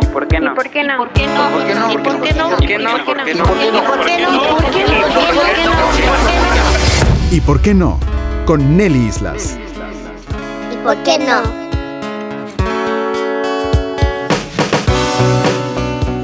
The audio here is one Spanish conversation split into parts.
no? ¿Por qué no? ¿Por qué no? ¿Por qué no? ¿Por qué no? ¿Y por qué no? ¿Por qué no? ¿Y por qué no? ¿Por qué no? ¿Por qué no? ¿Por qué no? ¿Por qué no? ¿Y por qué no? Con Nelly Islas. ¿Y por qué no?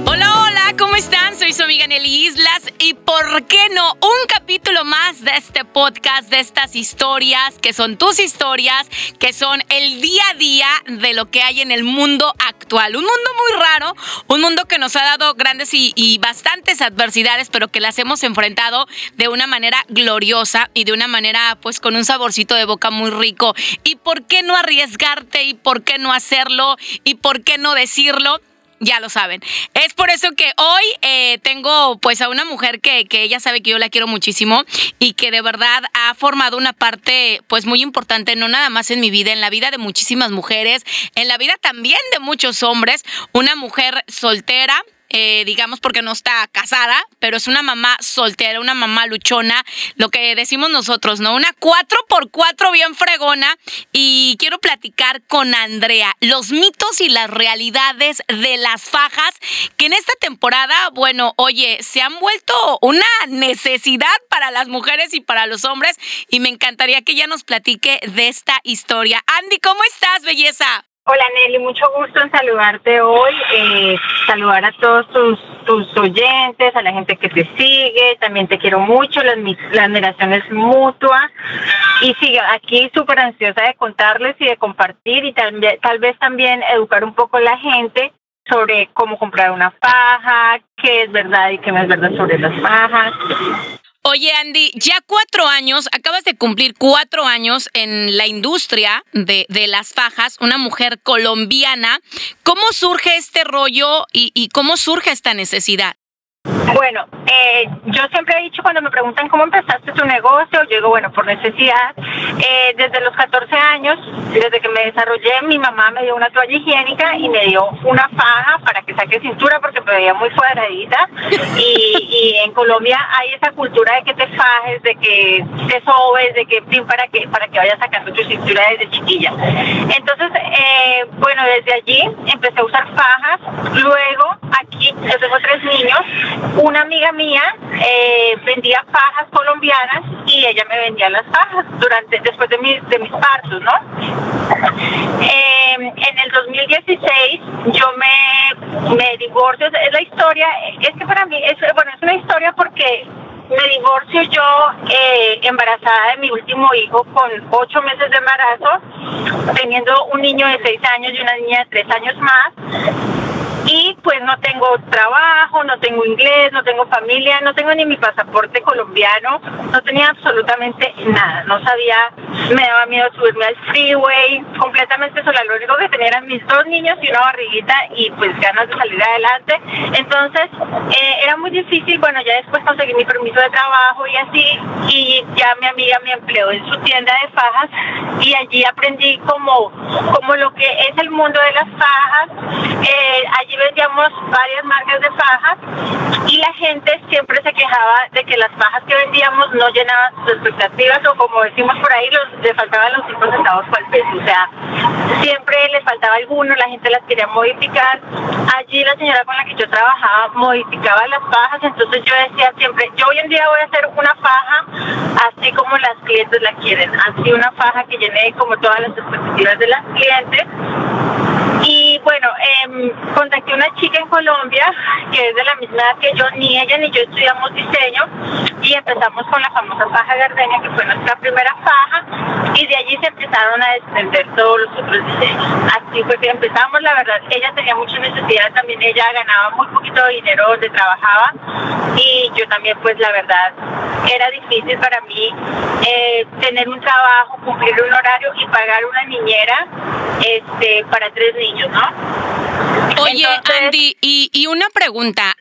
Hola, hola, ¿cómo están? Soy su amiga Nelly Islas y ¿por qué no? Un capítulo más de este podcast, de estas historias, que son tus historias, que son el día a día de lo que hay en el mundo actual. Un mundo muy raro, un mundo que nos ha dado grandes y, y bastantes adversidades, pero que las hemos enfrentado de una manera gloriosa y de una manera pues con un saborcito de boca muy rico. ¿Y por qué no arriesgarte? ¿Y por qué no hacerlo? ¿Y por qué no decirlo? Ya lo saben. Es por eso que hoy eh, tengo pues a una mujer que, que ella sabe que yo la quiero muchísimo y que de verdad ha formado una parte pues muy importante, no nada más en mi vida, en la vida de muchísimas mujeres, en la vida también de muchos hombres. Una mujer soltera, eh, digamos porque no está casada, pero es una mamá soltera, una mamá luchona, lo que decimos nosotros, ¿no? Una 4x4 bien fregona. Y quiero platicar con Andrea los mitos y las realidades de las fajas, que en esta temporada, bueno, oye, se han vuelto una necesidad para las mujeres y para los hombres. Y me encantaría que ella nos platique de esta historia. Andy, ¿cómo estás, belleza? Hola Nelly, mucho gusto en saludarte hoy, eh, saludar a todos tus, tus oyentes, a la gente que te sigue, también te quiero mucho, la, la admiración es mutua y sigue aquí súper ansiosa de contarles y de compartir y tal, tal vez también educar un poco a la gente sobre cómo comprar una faja, qué es verdad y qué no es verdad sobre las fajas. Oye, Andy, ya cuatro años, acabas de cumplir cuatro años en la industria de, de las fajas, una mujer colombiana. ¿Cómo surge este rollo y, y cómo surge esta necesidad? Bueno, eh, yo siempre he dicho cuando me preguntan cómo empezaste tu negocio, yo digo, bueno, por necesidad. Eh, desde los 14 años, desde que me desarrollé, mi mamá me dio una toalla higiénica y me dio una faja para que saque cintura porque me veía muy cuadradita. Y, y en Colombia hay esa cultura de que te fajes, de que te sobes, de que para que para que vayas sacando tu cintura desde chiquilla. Entonces, eh, bueno, desde allí empecé a usar fajas. Luego, aquí yo tengo tres niños. Una amiga mía eh, vendía fajas colombianas y ella me vendía las fajas durante después de mis de mis partos, ¿no? Eh, en el 2016 yo me, me divorcio, es la historia, es que para mí es bueno es una historia porque me divorcio yo eh, embarazada de mi último hijo con ocho meses de embarazo, teniendo un niño de seis años y una niña de tres años más pues no tengo trabajo, no tengo inglés, no tengo familia, no tengo ni mi pasaporte colombiano, no tenía absolutamente nada, no sabía, me daba miedo subirme al freeway, completamente sola, lo único que tenía eran mis dos niños y una barriguita y pues ganas de salir adelante, entonces eh, era muy difícil, bueno ya después conseguí mi permiso de trabajo y así, y ya mi amiga me empleó en su tienda de fajas y allí aprendí como, como lo que es el mundo de las fajas, eh, allí vendíamos varias marcas de fajas y la gente siempre se quejaba de que las fajas que vendíamos no llenaban sus expectativas o como decimos por ahí, los, le faltaban los cinco centavos para el peso, o sea, siempre le faltaba alguno, la gente las quería modificar. Allí la señora con la que yo trabajaba modificaba las fajas, entonces yo decía siempre, yo hoy en día voy a hacer una faja así como las clientes la quieren, así una faja que llene como todas las expectativas de las clientes. Y bueno, eh, contacté a una chica en Colombia que es de la misma edad que yo, ni ella ni yo estudiamos diseño y empezamos con la famosa faja gardenia que fue nuestra primera faja y de allí se empezaron a desprender todos los otros diseños. Así fue que empezamos, la verdad, ella tenía mucha necesidad, también ella ganaba muy poquito de dinero donde trabajaba y yo también pues la verdad era difícil para mí eh, tener un trabajo, cumplir un horario y pagar una niñera este para tres niños, ¿no? Oye, Entonces- Andy, y, y una pregunta.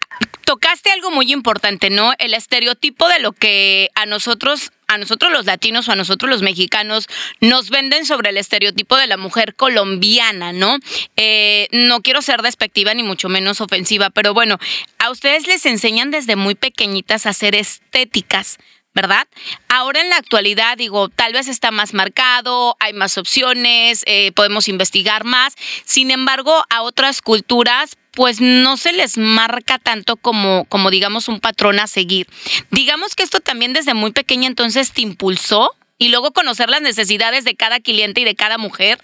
Tocaste algo muy importante, ¿no? El estereotipo de lo que a nosotros, a nosotros los latinos o a nosotros los mexicanos, nos venden sobre el estereotipo de la mujer colombiana, ¿no? Eh, no quiero ser despectiva ni mucho menos ofensiva, pero bueno, a ustedes les enseñan desde muy pequeñitas a ser estéticas. ¿Verdad? Ahora en la actualidad, digo, tal vez está más marcado, hay más opciones, eh, podemos investigar más. Sin embargo, a otras culturas, pues no se les marca tanto como, como digamos un patrón a seguir. Digamos que esto también desde muy pequeña entonces te impulsó y luego conocer las necesidades de cada cliente y de cada mujer.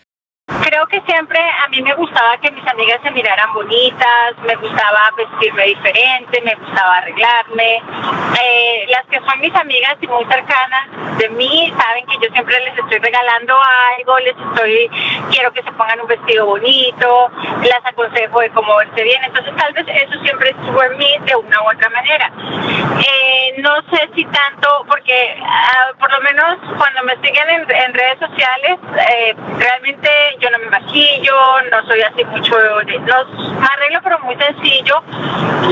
Creo que siempre a mí me gustaba que mis amigas se miraran bonitas, me gustaba vestirme diferente, me gustaba arreglarme. Eh, las que son mis amigas y muy cercanas de mí saben que yo siempre les estoy regalando algo, les estoy, quiero que se pongan un vestido bonito, las aconsejo de cómo verse bien. Entonces tal vez eso siempre estuvo en mí de una u otra manera. Eh, no sé si tanto, porque ah, por lo menos cuando me siguen en, en redes sociales, eh, realmente yo no me maquillo, no soy así mucho, no, me arreglo pero muy sencillo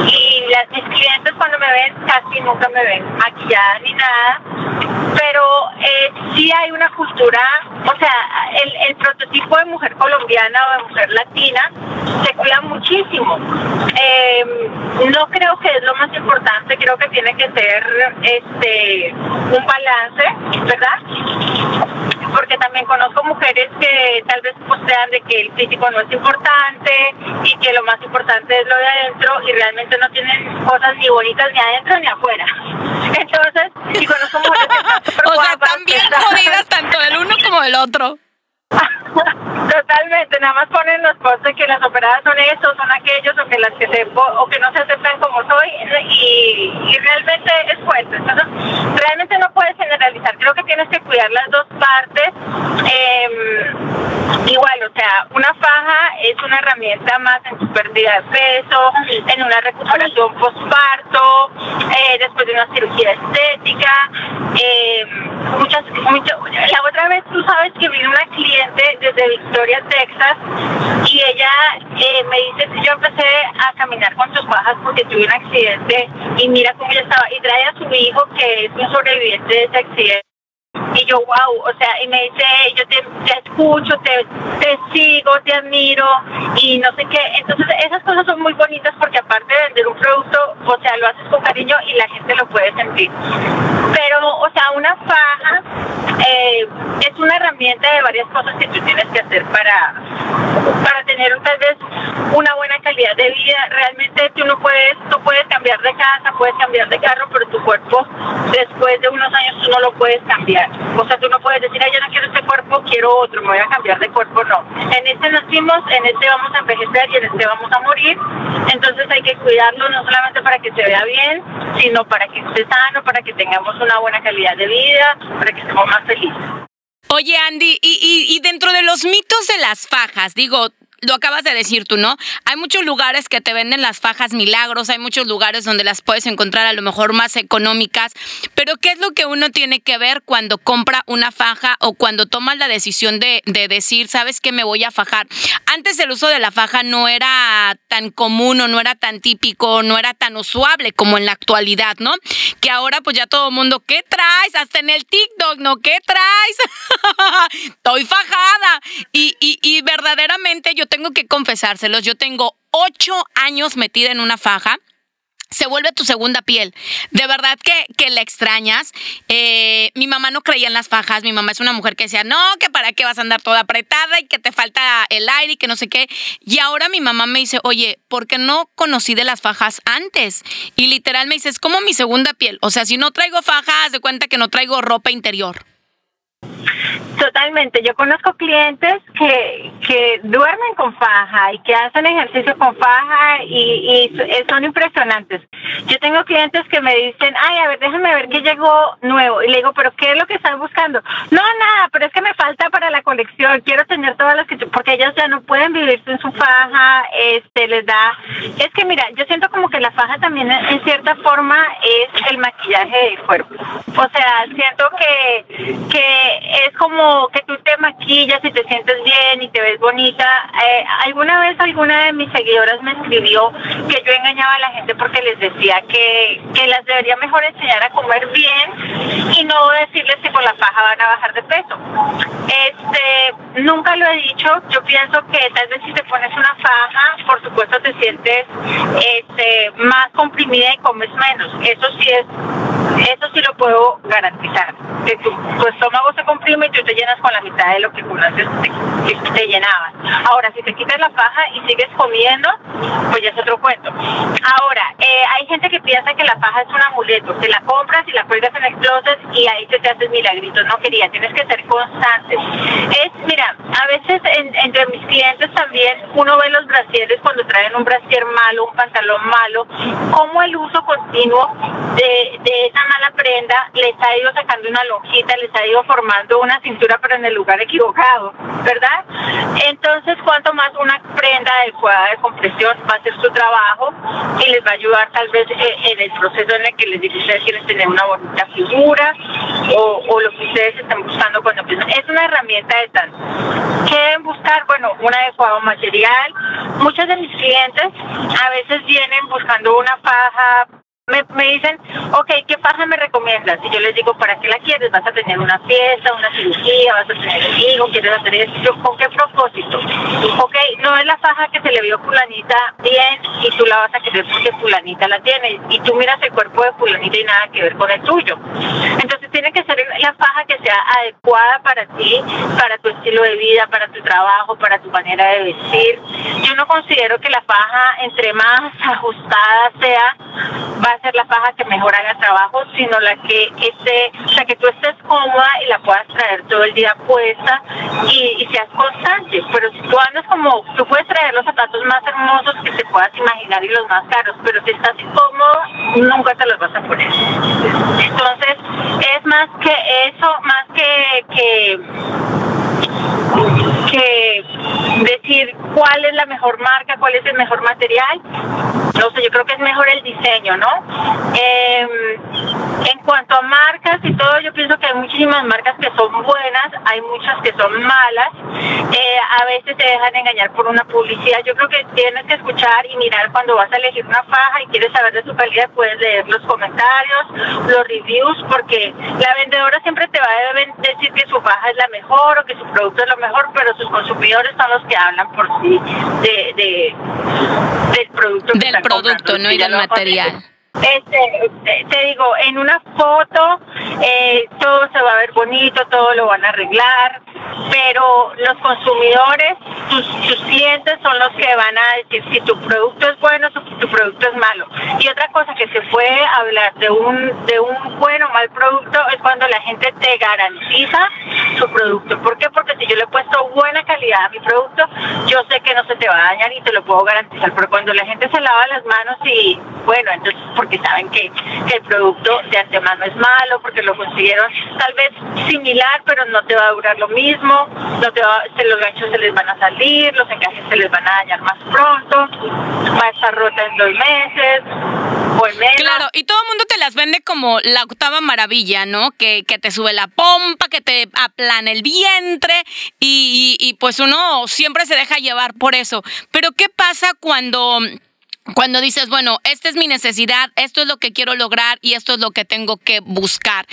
y las, mis clientes cuando me ven casi nunca me ven maquillada ni nada, pero eh, sí hay una cultura, o sea, el, el prototipo de mujer colombiana o de mujer latina se cuida muchísimo. Eh, no creo que es lo más importante, creo que tiene que ser este un balance, ¿verdad? Porque también conozco mujeres que tal vez postean de que el físico no es importante y que lo más importante es lo de adentro y realmente no tienen cosas ni bonitas ni adentro ni afuera. Entonces, y conozco mujeres O sea, están- jodidas tanto del uno como del otro. Totalmente, nada más ponen los posts de que las operadas son estos, son aquellos, o que las que se o que no se aceptan como soy, y, realmente es fuerte. Entonces, realmente no puedes generalizar. Creo que tienes que cuidar las dos partes. Em, igual, o sea, una faja es una herramienta más en tu pérdida de peso, en una recuperación postparto, eh, después de una cirugía estética. em, muchas, mucho- la otra vez tú sabes que vino una cliente desde Victoria, Texas, y ella eh, me dice yo empecé a caminar con sus bajas porque tuve un accidente y mira cómo ella estaba, y trae a su hijo que es un sobreviviente de ese accidente. Y yo, wow, o sea, y me dice, yo te, escucho, te, te sigo, te admiro y no sé qué. Entonces, esas cosas son muy bonitas porque aparte de vender un producto, o sea, lo haces con cariño y la gente lo puede sentir. Pero, o sea, una faja eh, es una herramienta de varias cosas que tú tienes que hacer para, para tener tal vez una buena calidad de vida. Realmente tú no puedes, tú puedes cambiar de casa, puedes cambiar de carro, pero tu cuerpo después de unos años tú no lo puedes cambiar. O sea, tú no puedes decir, ay, yo no quiero este cuerpo, quiero otro, me voy a cambiar de cuerpo. No. En este nacimos, en este vamos a envejecer y en este vamos a morir. Entonces hay que cuidarlo no solamente para que se vea bien, sino para que esté sano, para que tengamos una buena calidad de vida, para que estemos más felices. Oye, Andy, y, y- y dentro de los mitos de las fajas, digo, lo acabas de decir tú, ¿no? Hay muchos lugares que te venden las fajas milagros, hay muchos lugares donde las puedes encontrar a lo mejor más económicas, pero ¿qué es lo que uno tiene que ver cuando compra una faja o cuando tomas la decisión de, de decir, sabes que me voy a fajar? Antes el uso de la faja no era tan común o no era tan típico, no era tan usuable como en la actualidad, ¿no? Que ahora pues ya todo el mundo, ¿qué traes? Hasta en el TikTok, ¿no? ¿Qué traes? Estoy fajada. Y, y, y verdaderamente yo tengo que confesárselos, yo tengo ocho años metida en una faja. Se vuelve tu segunda piel. De verdad que, que la extrañas. Eh, mi mamá no creía en las fajas. Mi mamá es una mujer que decía, no, que para qué vas a andar toda apretada y que te falta el aire y que no sé qué. Y ahora mi mamá me dice, oye, ¿por qué no conocí de las fajas antes? Y literal me dice, es como mi segunda piel. O sea, si no traigo fajas, de cuenta que no traigo ropa interior. Totalmente. Yo conozco clientes que, que duermen con faja y que hacen ejercicio con faja y, y s- son impresionantes. Yo tengo clientes que me dicen, ay, a ver, déjame ver qué llegó nuevo. Y le digo, ¿pero qué es lo que están buscando? No, nada, pero es que me falta para la colección. Quiero tener todas las que... Porque ellas ya no pueden vivir sin su faja, este, les da... Es que mira, yo siento como que la faja también en en cierta forma es el maquillaje del cuerpo. O sea, siento que, que es como que tú te maquillas y te sientes bien y te ves bonita. Eh, alguna vez alguna de mis seguidoras me escribió que yo engañaba a la gente porque les decía que, que las debería mejor enseñar a comer bien decirles que con la faja van a bajar de peso. Este, nunca lo he dicho. Yo pienso que tal vez si te pones una faja, por supuesto te sientes este, más comprimida y comes menos. Eso sí es eso sí lo puedo garantizar. Que tu, tu estómago se comprime y tú te llenas con la mitad de lo que conoces te, te llena llenaban. Ahora, si te quitas la faja y sigues comiendo, pues ya es otro cuento. Ahora, eh, hay gente que piensa que la faja es un amuleto, te la compras y la cuelgas en el closet y ahí te hace milagritos. No quería, tienes que ser constante. Es, mira, a veces entre mis clientes también uno ve los brasieres cuando traen un brasier malo, un pantalón malo, cómo el uso continuo de, de esa mala prenda les ha ido sacando una lonjita, les ha ido formando una cintura pero en el lugar equivocado, ¿verdad? Entonces, cuanto más una prenda adecuada de compresión va a ser su trabajo y les va a ayudar tal vez eh, en el proceso en el que les dice ustedes quieren tener una bonita figura o, o lo que ustedes están buscando cuando empiezan. Es una herramienta de tal. ¿Qué deben buscar? Bueno, un adecuado material. Muchos de mis clientes a veces vienen buscando una faja me, me, dicen, ok, ¿qué faja me recomiendas? Y yo les digo, ¿para qué la quieres? ¿Vas a tener una fiesta, una cirugía? ¿Vas a tener un hijo? ¿Quieres hacer esto? ¿Con qué propósito? Ok, no es la faja que se le vio fulanita bien y tú la vas a querer porque fulanita la tiene. Y tú miras el cuerpo de fulanita y nada que ver con el tuyo. Entonces tiene que ser la faja que sea adecuada para ti, para tu estilo de vida, para tu trabajo, para tu manera de vestir. Yo no considero que la faja, entre más ajustada sea, va ser la faja que mejor haga trabajo, sino la que esté, sea, que tú estés cómoda y la puedas traer todo el día puesta y, seas constante. Pero si tú andas como, tú puedes traer los zapatos más hermosos que te puedas imaginar y los más caros, pero si estás incómodo, nunca te los vas a poner. Entonces, es más que eso, más que, que que decir cuál es la mejor marca, cuál es el mejor material. No sé, yo creo que es mejor el diseño, ¿no? Em, en cuanto a marcas y todo, yo pienso que hay muchísimas marcas que son buenas, hay muchas que son malas. Eh, a veces te dejan engañar por una publicidad. Yo creo que tienes que escuchar y mirar cuando vas a elegir una faja y quieres saber de su calidad, puedes leer los comentarios, los reviews, porque la vendedora siempre te va a decir que su faja es la mejor o que su producto es lo mejor, pero sus consumidores son los que hablan por sí de, del producto. del producto, no y del material. Este, te digo, en una foto eh, todo se va a ver bonito, todo lo van a arreglar, pero los consumidores, tus, clientes son los que van a decir si tu producto es bueno si tu producto es malo. Y otra cosa que se puede hablar de un, de un buen o mal producto es cuando la gente te garantiza su producto. ¿Por qué? Porque si yo le he puesto buena calidad a mi producto, yo sé que no se te va a dañar y te lo puedo garantizar. Pero cuando la gente se lava las manos y, bueno, entonces porque saben que, el producto de antemano es malo, porque lo consiguieron tal vez similar, pero no te va a durar lo mismo, no te va, los ganchos se les van a salir, los encajes se les van a dañar más pronto, va a estar rota en dos meses. O en menos. Claro, y todo el mundo te las vende como la octava maravilla, ¿no? Que, que te sube la pompa, que te aplana el vientre y, y pues uno siempre se deja llevar por eso. Pero ¿qué pasa cuando cuando dices, bueno, esta es mi necesidad, esto es lo que quiero lograr y esto es lo que tengo que buscar.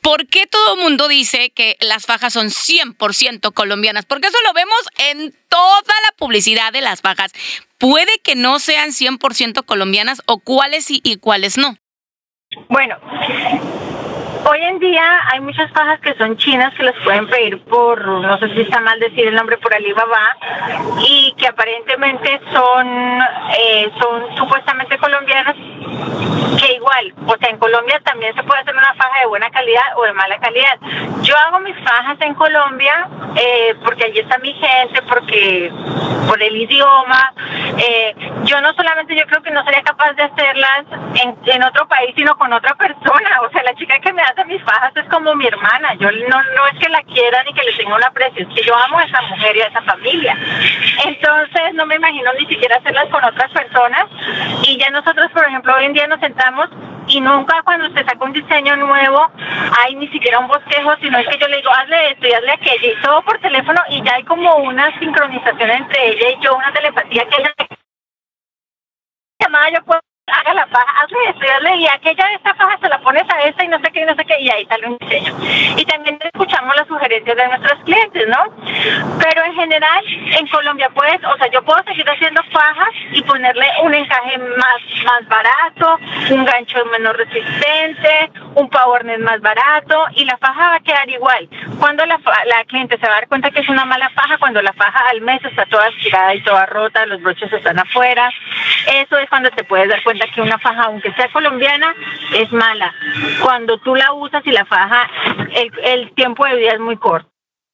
¿Por qué todo el mundo dice que las fajas son 100% colombianas? Porque eso lo vemos en toda la publicidad de las fajas. Puede que no sean 100% colombianas o cuáles y, y cuáles no. Bueno, Hoy en día hay muchas fajas que son chinas que las pueden pedir por, no sé si está mal decir el nombre, por Alibaba, y que aparentemente son, eh, son supuestamente colombianas, que igual, o sea, en Colombia también se puede hacer una faja de buena calidad o de mala calidad. Yo hago mis fajas en Colombia eh, porque allí está mi gente, porque por el idioma. Eh, yo no solamente, yo creo que no sería capaz de hacerlas en, en otro país, sino con otra persona. O sea, la chica que me hace mis fajas es como mi hermana. Yo no, no es que la quiera ni que le tenga un aprecio, es que yo amo a esa mujer y a esa familia. Entonces no me imagino ni siquiera hacerlas con otras personas. Y ya nosotros, por ejemplo, hoy en día nos sentamos y nunca cuando usted saca un diseño nuevo hay ni siquiera un bosquejo, sino es que yo le digo, hazle esto y hazle aquello, y todo por teléfono, y ya hay como una sincronización entre ella y yo, una telepatía que ella llamada yo puedo haga la faja, hazle esto y aquella de esta faja se la pones a esta y no sé qué, y no sé qué, y ahí sale un diseño. Y también escuchamos las sugerencias de nuestros clientes, ¿no? Pero en general, en Colombia puedes, o sea, yo puedo seguir haciendo fajas y ponerle un encaje más, más barato, un gancho menos resistente, un powernet más barato y la faja va a quedar igual. Cuando la, la cliente se va a dar cuenta que es una mala faja, cuando la faja al mes está toda estirada y toda rota, los broches están afuera, eso es cuando te puedes dar cuenta que una faja, aunque sea colombiana, es mala. Cuando tú la usas y la faja, el, el tiempo de vida es muy corto.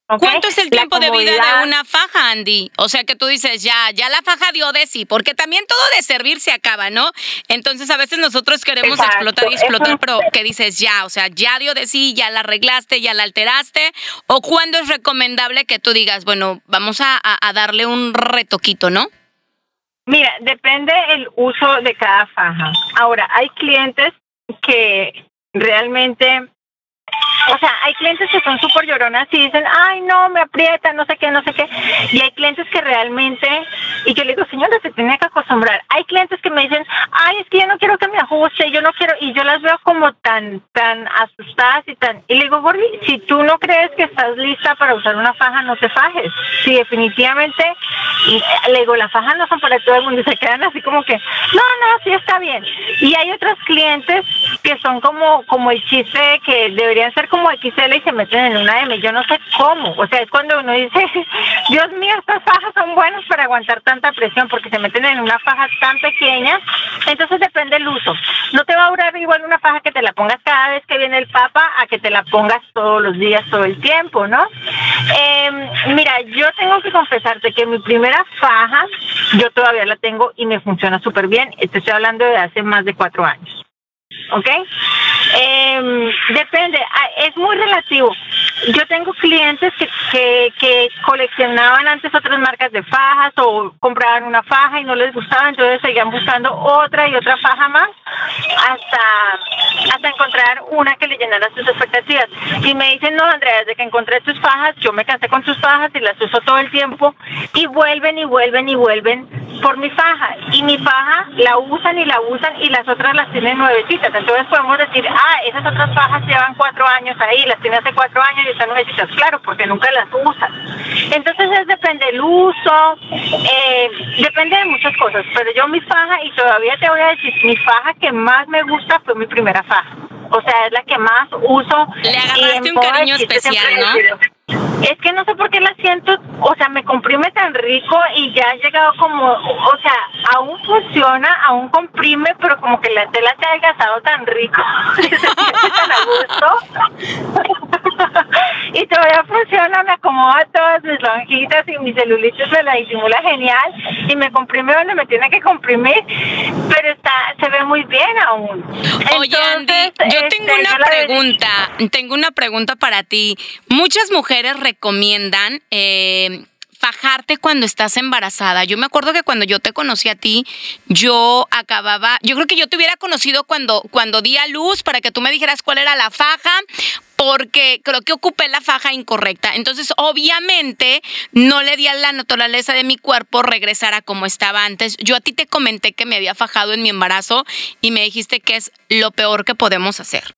¿Cuánto es el La tiempo de vida de una faja, Andy? O sea, que tú dices, ya, ya la faja dio de sí, porque también todo de servir se acaba, ¿no? Entonces, a veces nosotros queremos Exacto, explotar y explotar, pero que dices, ya, o sea, ya dio de sí, ya la arreglaste, ya la alteraste, o cuándo es recomendable que tú digas, bueno, vamos a- a darle un retoquito, ¿no? Mira, depende el uso de cada faja. Ahora, hay clientes que realmente, o sea, hay clientes que son súper lloronas y dicen, ay, no, me aprieta, no sé qué, no sé qué. Y hay clientes que realmente, y yo le digo, señora, se tiene que acostumbrar. Hay clientes que me dicen, ay, es que yo no quiero que me ajuste, yo no quiero, y yo las veo como tan, tan asustadas y tan, y le digo, Gordy, si tú no crees que estás lista para usar una faja, no te fajes. Si definitivamente, y le digo, las fajas no son para todo el mundo, y se quedan así como que, no, no, sí está bien. Y hay otros clientes que son como, como el chiste que ser como XL y se meten en una M. Yo no sé cómo. O sea, es cuando uno dice, Dios mío, estas fajas son buenas para aguantar tanta presión porque se meten en una faja tan pequeña. Entonces depende del uso. No te va a durar igual una faja que te la pongas cada vez que viene el papa a que te la pongas todos los días, todo el tiempo, ¿no? Eh, mira, yo tengo que confesarte que mi primera faja, yo todavía la tengo y me funciona súper bien. Te estoy hablando de hace más de cuatro años. ¿Ok? Eh, depende, es muy relativo. Yo tengo clientes que, que, que coleccionaban antes otras marcas de fajas o compraban una faja y no les gustaba, entonces seguían buscando otra y otra faja más hasta, hasta encontrar una que le llenara sus expectativas. Y me dicen, no, Andrea, desde que encontré tus fajas, yo me cansé con tus fajas y las uso todo el tiempo y vuelven y vuelven y vuelven por mi faja. Y mi faja la usan y la usan y las otras las tienen nuevecitas. Entonces podemos decir, ah, esas otras fajas llevan cuatro años ahí, las tiene hace cuatro años y están nuevecitas. Claro, porque nunca las usan. Entonces es depende del uso, eh, depende de muchas cosas. Pero yo mi faja, y todavía te voy a decir, mi faja que más me gusta fue mi primera faja. O sea, es la que más uso. Le y agarraste un puedo cariño especial, ¿no? he decidido- es que no sé por qué la siento, o sea, me comprime tan rico y ya ha llegado como, o sea, aún funciona, aún comprime, pero como que la tela se ha adelgazado tan rico, se siente tan a gusto. y todavía funciona, me acomoda todas mis lonjitas y mis celulitis me la disimula genial y me comprime donde me tiene que comprimir, pero está, se ve muy bien aún. Oye, Andy, Entonces, yo este, tengo una yo la- pregunta, tengo una pregunta para ti. Muchas mujeres recomiendan eh, fajarte cuando estás embarazada. Yo me acuerdo que cuando yo te conocí a ti, yo acababa, yo creo que yo te hubiera conocido cuando, cuando di a luz para que tú me dijeras cuál era la faja, porque creo que ocupé la faja incorrecta. Entonces, obviamente, no le di a la naturaleza de mi cuerpo regresar a como estaba antes. Yo a ti te comenté que me había fajado en mi embarazo y me dijiste que es lo peor que podemos hacer.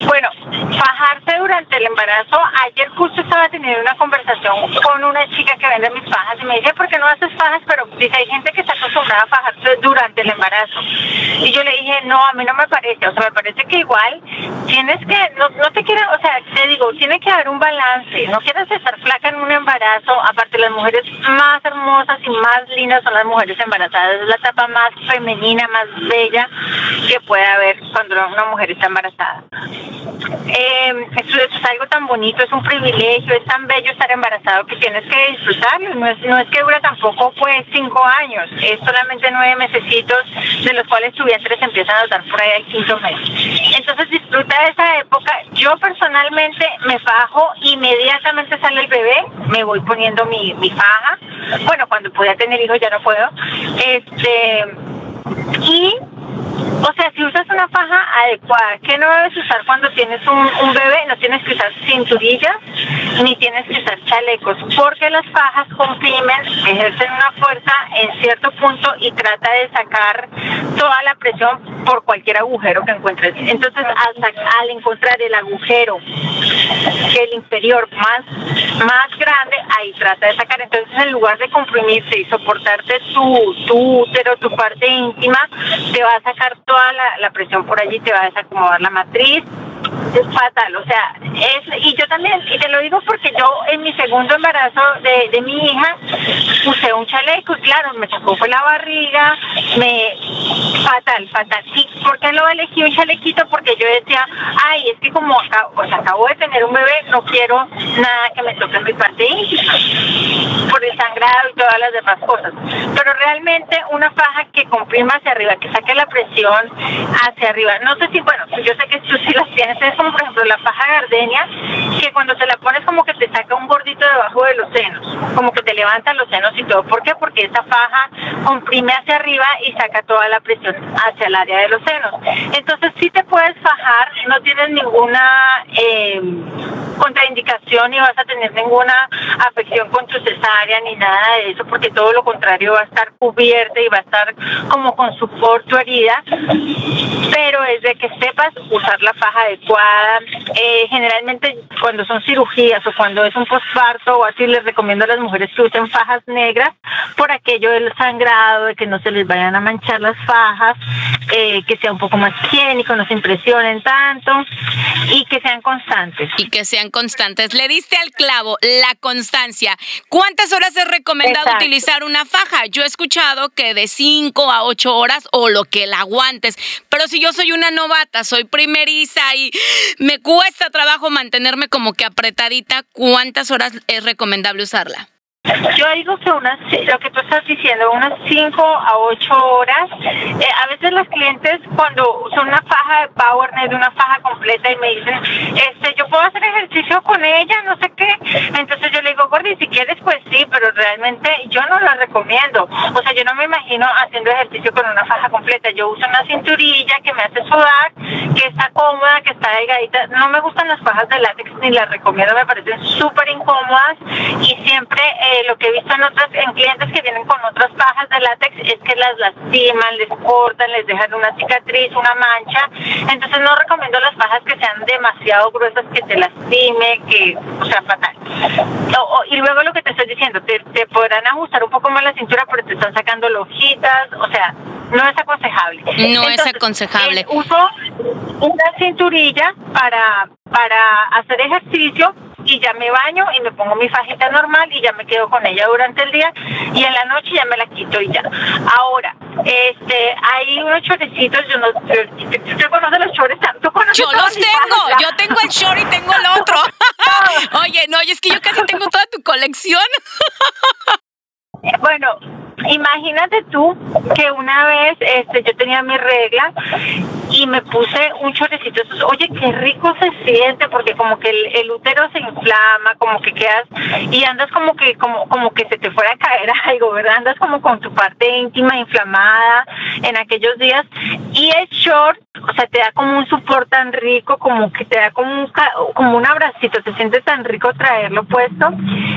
Bueno, fajarse durante el embarazo. Ayer justo estaba teniendo una conversación con una chica que vende mis fajas y me dice, ¿por qué no haces fajas? Pero dice, hay gente que está acostumbrada a fajarse durante el embarazo. Y yo le dije, no, a mí no me parece. O sea, me parece que igual tienes que, no, no te quiero, o sea, te digo, tiene que haber un balance. No quieres estar flaca en un embarazo. Aparte, las mujeres más hermosas y más lindas son las mujeres embarazadas. Es la etapa más femenina, más bella que puede haber cuando una mujer está embarazada. Eh, eso, es algo tan bonito, es un privilegio, es tan bello estar embarazado que tienes que disfrutarlo. No es, no es que dure tampoco pues cinco años, es solamente nueve mesecitos, de los cuales tu vientre se empieza a notar por ahí al quinto mes. Entonces disfruta de esa época. Yo personalmente me fajo, inmediatamente sale el bebé, me voy poniendo mi, mi faja. Bueno, cuando podía tener hijos ya no puedo. Este y o sea, si usas una faja adecuada, que no debes usar cuando tienes un, bebé? No tienes que usar cinturillas ni tienes que usar chalecos, porque las fajas comprimen, ejercen una fuerza en cierto punto y trata de sacar toda la presión por cualquier agujero que encuentres. Entonces, al, encontrar el agujero que el inferior más, más grande, ahí trata de sacar. Entonces, en lugar de comprimirse y soportarte tu, útero, tu parte íntima, te va a sacar toda la, la presión por allí, te va a desacomodar la matriz, es fatal, o sea, es, y yo también, y te lo digo porque yo en mi segundo embarazo de, de mi hija usé un chaleco y claro, me sacó fue la barriga, me, fatal, fatal. ¿Y por qué lo elegí un chalequito? Porque yo decía, ay, es que como acabo, acabo de tener un bebé, no quiero nada que me toque en mi parte íntima, por el y todas las demás cosas. Pero realmente una faja que comprima hacia arriba, que saque la presión hacia arriba, no sé si, bueno, yo sé que tú sí las tienes, es como por ejemplo la faja gardenia, que cuando te la pones como que te saca un gordito debajo de los senos, como que te levanta los senos y todo. ¿Por qué? Porque esa faja comprime hacia arriba y saca toda la presión hacia el área de los senos. Entonces sí te puedes fajar, no tienes ninguna eh, contraindicación ni vas a tener ninguna afección con tu cesárea ni nada de eso, porque todo lo contrario va a estar cubierta y va a estar como con support tu herida, pero es de que sepas usar la faja adecuada. Eh, generalmente cuando son cirugías o cuando es un posparto o así les recomiendo a las mujeres que usen fajas negras por aquello del sangrado, de que no se les vayan a manchar las fajas, eh, que sea un poco más higiénico, no se impresionen tanto y que sean constantes. Y que sean constantes. Le diste al clavo la constancia. ¿Cuántas horas es recomendado Exacto. utilizar una faja? Yo he escuchado que de 5 a 8 horas o lo que la aguantes. Pero si yo soy una novata, soy primeriza y me cuesta trabajo mantenerme como que apretadita, ¿cuántas horas es recomendable usarla? Yo digo que unas, lo que tú estás diciendo, unas 5 a 8 horas. Eh, a veces los clientes cuando son una faja de PowerNet, una faja completa y me dicen, este, yo puedo hacer ejercicio con ella, no sé qué. Entonces yo le digo, Gordy, si quieres, pues sí, pero realmente yo no la recomiendo. O sea, yo no me imagino haciendo ejercicio con una faja completa. Yo uso una cinturilla que me hace sudar, que está cómoda, que está delgadita. No me gustan las fajas de látex ni las recomiendo, me parecen súper incómodas y siempre eh, lo que he visto en otras en clientes que vienen con otras fajas de látex es que las lastiman, les cortan, les dejan una cicatriz, una mancha. Entonces no recomiendo las fajas que sean demasiado gruesas, que te lastime, que, o sea, fatal. O- o- y luego lo que te estoy diciendo, te, te podrán ajustar un poco más la cintura, pero te están sacando lojitas, o sea, no es aconsejable. No es aconsejable. eh, uso una cinturilla para, para hacer ejercicio y ya me baño y me pongo mi fajita normal y ya me quedo con ella durante el día y en la noche ya me la quito y ya. Ahora, este, hay unos chorecitos, yo no, yo, ¿tú conoces los chores? ¿Tú conoces Yo los tengo, yo tengo el short y tengo el otro. Oye, no, y es que yo casi tengo toda tu colección. Bueno, imagínate tú que una vez este, yo tenía mi regla y me puse un chorecito. Oye, qué rico se siente porque como que el, útero se inflama, como que quedas y andas como que como como que se te fuera a caer algo, ¿verdad? Andas como con tu parte íntima inflamada en aquellos días y el short, o sea, te da como un support tan rico, como que te da como un como un abracito, te siente tan rico traerlo puesto.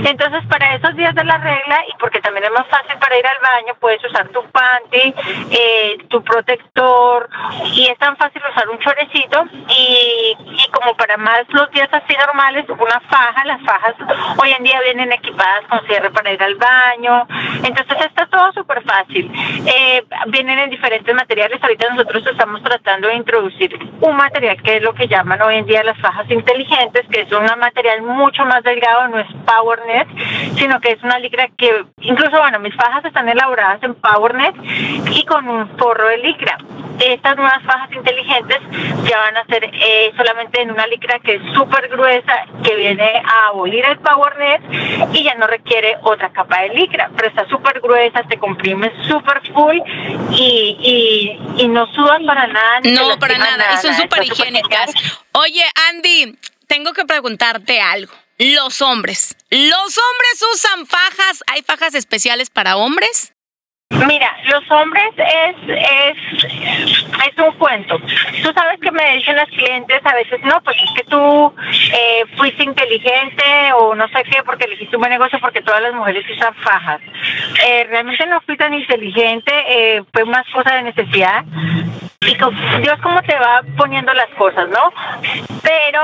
Entonces, para esos días de la regla y porque también es más fácil para ir al baño, puedes usar tu panty, eh, tu protector y es tan fácil usar un chorecito y, y como para más los días así normales, una faja, las fajas hoy en día vienen equipadas con cierre para ir al baño, entonces está todo súper fácil. Eh, vienen en diferentes materiales, ahorita nosotros estamos tratando de introducir un material que es lo que llaman hoy en día las fajas inteligentes, que es un material mucho más delgado, no es PowerNet, sino que es una licra que, incluso bueno, mis fajas están elaboradas en PowerNet y con un forro de licra. Estas nuevas fajas inteligentes ya van a ser eh, solamente en una licra que es súper gruesa, que viene a abolir el PowerNet y ya no requiere otra capa de licra, pero está súper gruesa, te comprime súper full y, y, y no sudan para nada. No, para lastiman nada, y son súper higiénicas. Oye, Andy, tengo que preguntarte algo. Los hombres. ¿Los hombres usan fajas? ¿Hay fajas especiales para hombres? Mira, los hombres es, es, es un cuento. Tú sabes que me dicen las clientes a veces, no, pues es que tú eh, fuiste inteligente o no sé qué, porque elegiste un buen negocio porque todas las mujeres usan fajas. Eh, realmente no fui tan inteligente, eh, fue más cosa de necesidad. Y Dios cómo te va poniendo las cosas, ¿no? Pero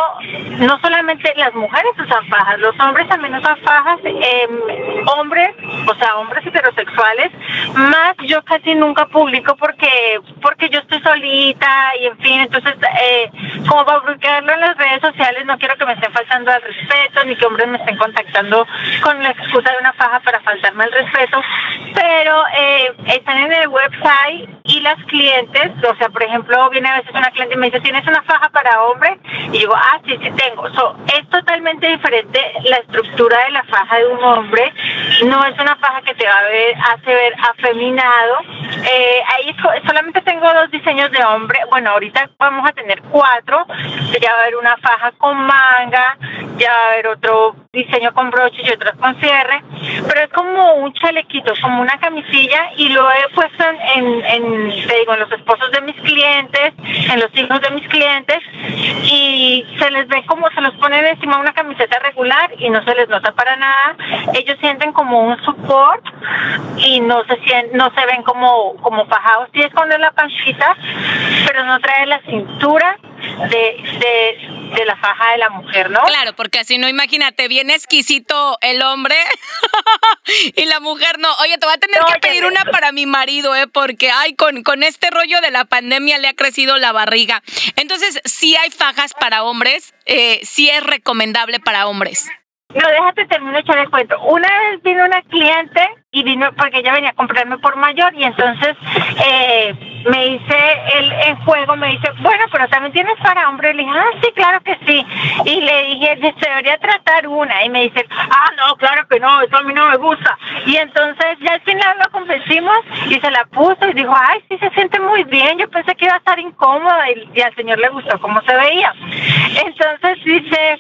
no solamente las mujeres usan fajas, los hombres también usan fajas, em, hombres, o sea, hombres heterosexuales, más yo casi nunca publico porque porque yo estoy solita y en fin, entonces eh, como para publicarlo en las redes sociales no quiero que me estén faltando al respeto ni que hombres me estén contactando con la excusa de una faja para faltarme al respeto, pero eh, están en el website y las clientes, o sea, por ejemplo, viene a veces una cliente y me dice, ¿tienes una faja para hombre? Y digo, ah, sí, sí tengo. So, es totalmente diferente la estructura de la faja de un hombre. No es una faja que te va a ver, hace ver afeminado. Eh, ahí solamente tengo dos diseños de hombre. Bueno, ahorita vamos a tener cuatro. Ya va a haber una faja con manga, ya va a haber otro diseño con broche y otro con cierre. Pero es como un chalequito, como una camisilla y lo he puesto en, en, te digo, en los esposos de mis clientes, en los hijos de mis clientes y se les ve como se los ponen encima una camiseta regular y no se les nota para nada. Ellos sienten como un support y no se sienten, no se ven como, como fajados. Sí esconde la panchita, pero no trae la cintura de, de, de la faja de la mujer, ¿no? Claro, porque así no, imagínate, bien exquisito el hombre y la mujer no. Oye, te voy a tener que pedir una para mi marido, ¿eh? Porque, ay, con, con este rollo de la pandemia le ha crecido la barriga. Entonces, sí hay fajas para hombres, eh, sí es recomendable para hombres. No, déjate terminar de echar el cuento. Una vez vino una cliente y vino porque ella venía a comprarme por mayor y entonces eh, me dice el en juego me dice bueno pero también tienes para hombre le dije ah sí claro que sí y le dije se debería tratar una y me dice ah no claro que no eso a mí no me gusta y entonces ya al final lo convencimos y se la puso y dijo ay sí se siente muy bien yo pensé que iba a estar incómoda y, y al señor le gustó cómo se veía entonces dice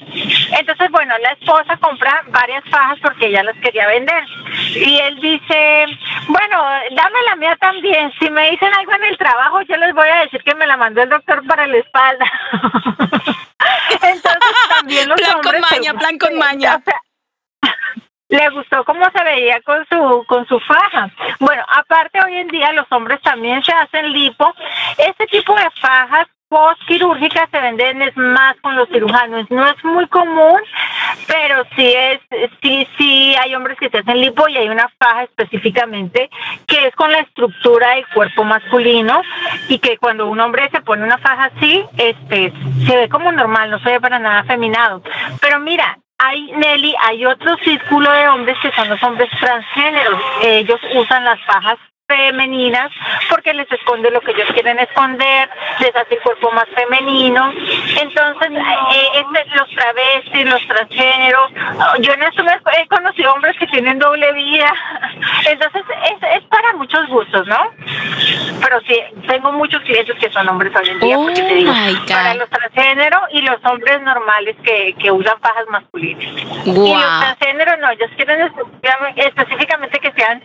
entonces bueno la esposa compra varias fajas porque ella las quería vender. Y él dice, bueno, dame la mía también. Si me dicen algo en el trabajo, yo les voy a decir que me la mandó el doctor para la espalda. Entonces también los plan hombres... con maña, plan con maña. le gustó cómo se veía con su con su faja. Bueno, aparte hoy en día los hombres también se hacen lipo. Este tipo de fajas postquirúrgicas se venden es más con los cirujanos. No es muy común, pero sí es, sí, sí hay hombres que se hacen lipo y hay una faja específicamente que es con la estructura del cuerpo masculino y que cuando un hombre se pone una faja así, este, se ve como normal, no se ve para nada afeminado. Pero mira, hay, Nelly, hay otro círculo de hombres que son los hombres transgéneros. Ellos usan las fajas femeninas porque les esconde lo que ellos quieren esconder, les hace el cuerpo más femenino. Entonces, eh, este, los travestis, los transgéneros, yo en esto he conocido hombres que tienen doble vida. Entonces, es, es para muchos gustos, ¿no? Pero sí, tengo muchos clientes que son hombres hoy en día, porque te digo, para los transgéneros y los hombres normales que, que usan fajas masculinas. Y los transgéneros no, ellos quieren específicamente que sean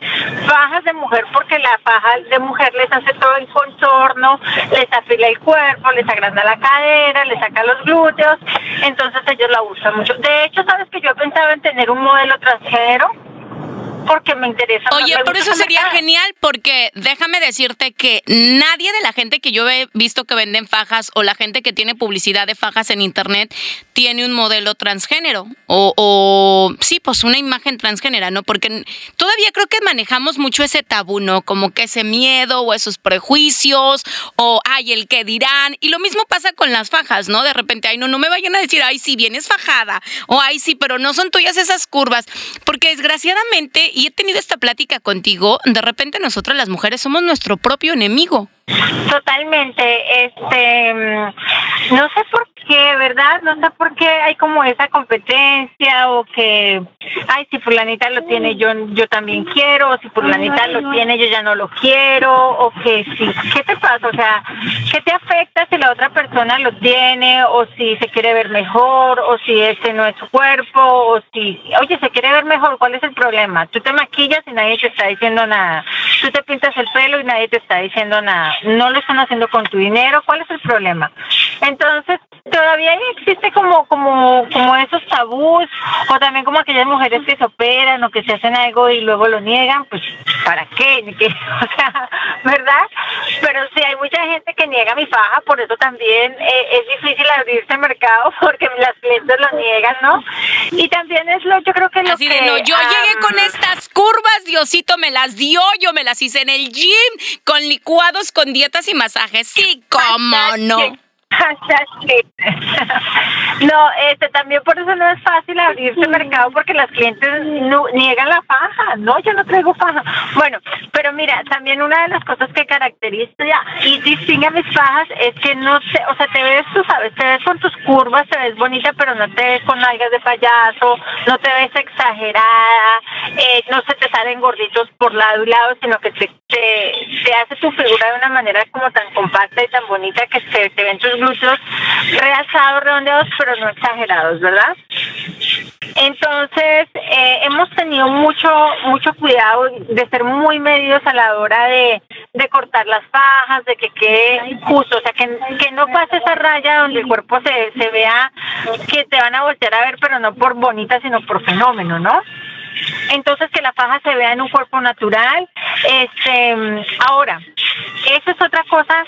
fajas de mujer porque la faja de mujer les hace todo el contorno, les afila el cuerpo, les agranda la cadera, les saca los glúteos, entonces ellos la usan mucho. De hecho, sabes que yo he pensado en tener un modelo transgénero porque me interesa. Oye, por eso sería genial, porque déjame decirte que nadie de la gente que yo he visto que venden fajas o la gente que tiene publicidad de fajas en internet tiene un modelo transgénero o, o sí, pues una imagen transgénera, ¿no? Porque todavía creo que manejamos mucho ese tabú, ¿no? Como que ese miedo o esos prejuicios o, ay, el que dirán. Y lo mismo pasa con las fajas, ¿no? De repente, ay, no, no me vayan a decir, ay, sí, vienes fajada o, ay, sí, pero no son tuyas esas curvas. Porque desgraciadamente y he tenido esta plática contigo, de repente nosotras las mujeres somos nuestro propio enemigo. Totalmente, este, mm, no sé por qué, ¿verdad? No sé por qué hay como esa competencia o que, ay, si fulanita lo tiene, yo yo también quiero, o si fulanita lo tiene, yo ya no lo quiero, o que si, ¿qué te pasa? O sea, ¿qué te afecta si la otra persona lo tiene, o si se quiere ver mejor, o si ese no es su cuerpo, o si, oye, se quiere ver mejor, ¿cuál es el problema? Tú te maquillas y nadie te está diciendo nada, tú te pintas el pelo y nadie te está diciendo nada no lo están haciendo con tu dinero, ¿cuál es el problema? Entonces, todavía existe como, como, como esos tabús, o también como aquellas mujeres que se operan o que se hacen algo y luego lo niegan, pues ¿para qué? O sea, ¿verdad? Pero sí hay mucha gente que niega mi faja, por eso también eh, es difícil abrirse el mercado porque las clientes lo niegan, ¿no? Y también es lo, yo creo que lo Así que, de, no, yo llegué con estas curvas, Diosito me las dio, yo me las hice en el gym, con licuados, con dietas y masajes. Sí, cómo no. No, este también por eso no es fácil abrirse mercado porque las clientes no- niegan la faja. No, yo no traigo faja. Bueno, pero mira, también una de las cosas que caracteriza y distingue a mis fajas es que no sé, o sea, te ves, tú sabes, te ves con tus curvas, te ves bonita, pero no te ves con algas de payaso, no te ves exagerada, eh, no se te salen gorditos por lado y lado, sino que te, te, te hace tu figura de una manera como tan compacta y tan bonita que se te ven tus glúteos realzados, redondeados, pero no exagerados, ¿verdad? Entonces, eh, hemos tenido mucho mucho cuidado de ser muy medidos a la hora de, de cortar las fajas, de que quede justo, o sea, que, que no pase esa raya donde el cuerpo se, se vea que te van a voltear a ver, pero no por bonita, sino por fenómeno, ¿no? Entonces que la faja se vea en un cuerpo natural. Este, ahora, esa es otra cosa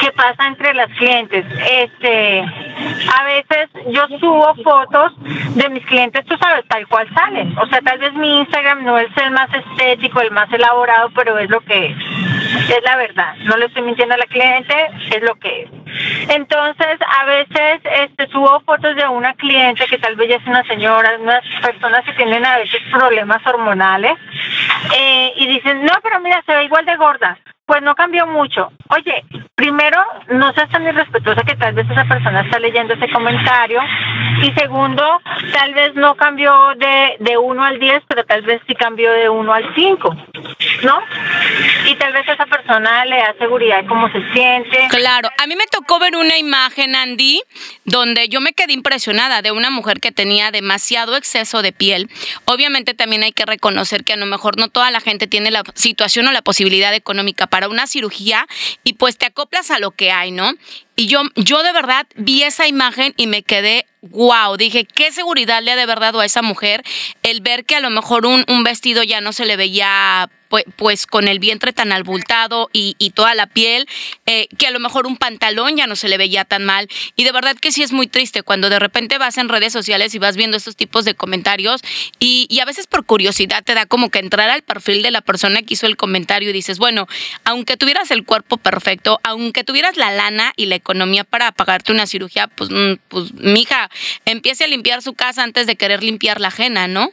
que pasa entre las clientes. Este, a veces yo subo fotos de mis clientes, tú sabes, tal cual salen. O sea, tal vez mi Instagram no es el más estético, el más elaborado, pero es lo que es. Es la verdad. No le estoy mintiendo a la cliente, es lo que es. Entonces, a veces este, subo fotos de una cliente que tal vez ya es una señora, unas personas que tienen a veces problemas hormonales, eh, y dicen, no, pero mira, se ve igual de gorda. Pues no cambió mucho. Oye, primero, no seas tan irrespetuosa que tal vez esa persona está leyendo ese comentario. Y segundo, tal vez no cambió de, de 1 al 10, pero tal vez sí cambió de 1 al 5, ¿no? Y tal vez esa persona le da seguridad de cómo se siente. Claro, a mí me tocó ver una imagen, Andy, donde yo me quedé impresionada de una mujer que tenía demasiado exceso de piel. Obviamente también hay que reconocer que a lo mejor no toda la gente tiene la situación o la posibilidad económica para una cirugía y pues te acoplas a lo que hay, ¿no? Y yo, yo de verdad vi esa imagen y me quedé, wow, dije, qué seguridad le ha de verdad dado a esa mujer el ver que a lo mejor un, vestido ya no se le veía pues, con el vientre tan abultado y, toda la piel, eh, que a lo mejor un pantalón ya no se le veía tan mal. Y de verdad que sí es muy triste cuando de repente vas en redes sociales y vas viendo estos tipos de comentarios y, y a veces por curiosidad te da como que entrar al perfil de la persona que hizo el comentario y dices, bueno, aunque tuvieras el cuerpo perfecto, aunque tuvieras la lana y la economía para pagarte una cirugía, pues, mm, pues mija, empiece a limpiar su casa antes de querer limpiar la ajena, ¿no?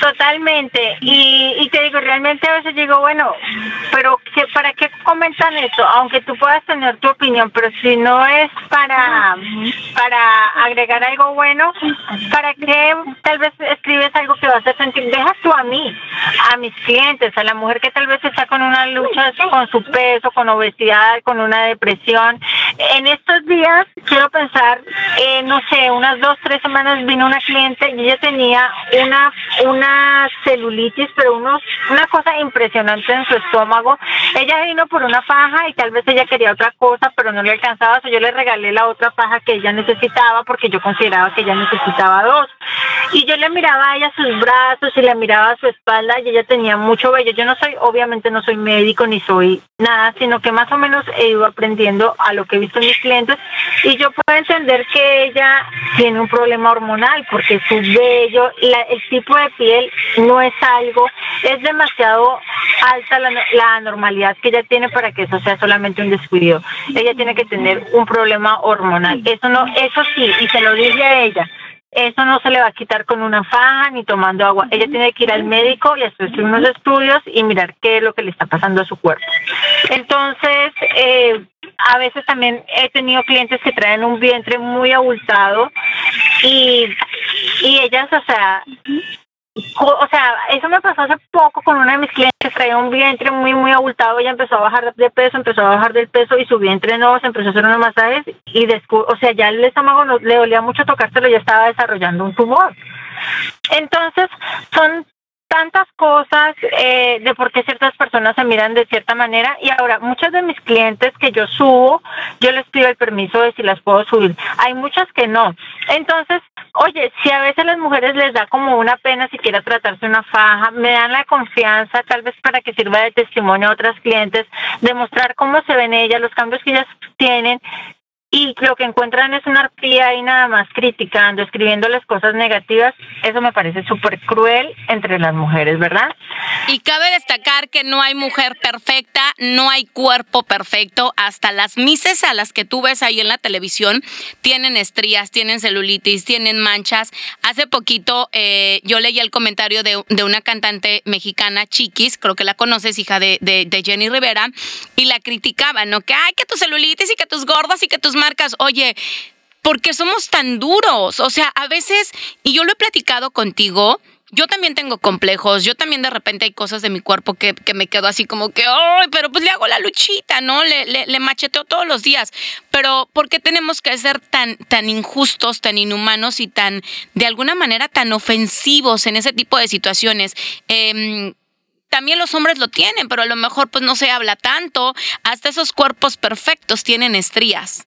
Totalmente. Y, y te digo, realmente a veces digo, bueno, pero ¿qué, ¿para qué comentan esto? Aunque tú puedas tener tu opinión, pero si no es para, para agregar algo bueno, ¿para qué tal vez escribes algo que vas a sentir? Deja tú a mí, a mis clientes, a la mujer que tal vez está con una lucha con su peso, con obesidad, con una depresión. En estos días, quiero pensar, eh, no sé, unas dos, tres semanas vino una cliente y ella tenía una, una celulitis, pero unos, una cosa impresionante en su estómago. Ella vino por una faja y tal vez ella quería otra cosa, pero no le alcanzaba. So yo le regalé la otra faja que ella necesitaba porque yo consideraba que ella necesitaba dos. Y yo le miraba a ella sus brazos y le miraba su espalda y ella tenía mucho vello. Yo no soy, obviamente no soy médico ni soy nada, sino que más o menos he ido aprendiendo a lo que he visto en mis clientes y yo puedo entender que ella tiene un problema hormonal porque su vello, la, el tipo de piel no es algo, es demasiado alta la, la normalidad que ella tiene para que eso sea solamente un descuido. Ella tiene que tener un problema hormonal. Eso no, eso sí, y se lo dije a ella. Eso no se le va a quitar con una faja ni tomando agua. Ella tiene que ir al médico y hacerse unos estudios y mirar qué es lo que le está pasando a su cuerpo. Entonces, eh, a veces también he tenido clientes que traen un vientre muy abultado y, y ellas, o sea, o sea, eso me pasó hace poco con una de mis clientes, traía un vientre muy, muy abultado, ella empezó a bajar de peso, empezó a bajar del peso y su vientre no, se empezó a hacer unos masajes y o sea, ya el estómago no, le dolía mucho tocárselo, ya estaba desarrollando un tumor. Entonces, son tantas cosas eh, de por qué ciertas personas se miran de cierta manera y ahora muchas de mis clientes que yo subo, yo les pido el permiso de si las puedo subir. Hay muchas que no. Entonces, oye, si a veces las mujeres les da como una pena siquiera tratarse una faja, me dan la confianza tal vez para que sirva de testimonio a otras clientes, demostrar cómo se ven ellas, los cambios que ellas tienen y lo que encuentran es una arpía y nada más criticando, escribiéndoles cosas negativas, eso me parece súper cruel entre las mujeres, ¿verdad? Y cabe destacar que no hay mujer perfecta, no hay cuerpo perfecto, hasta las mises a las que tú ves ahí en la televisión tienen estrías, tienen celulitis, tienen manchas. Hace poquito eh, yo leí el comentario de, una cantante mexicana, Chiquis, creo que la conoces, hija de, de, Jenny Rivera, y la criticaba, ¿no? Que, ay, que tu celulitis y que tus gordas y que tus marcas, oye, ¿por qué somos tan duros? O sea, a veces, y yo lo he platicado contigo, yo también tengo complejos, yo también de repente hay cosas de mi cuerpo que, me quedo así como que, ay, pero pues le hago la luchita, ¿no? Le, le, macheteo todos los días. Pero ¿por qué tenemos que ser tan, tan injustos, tan inhumanos y tan, de alguna manera, tan ofensivos en ese tipo de situaciones? Eh, también los hombres lo tienen, pero a lo mejor pues no se habla tanto. Hasta esos cuerpos perfectos tienen estrías.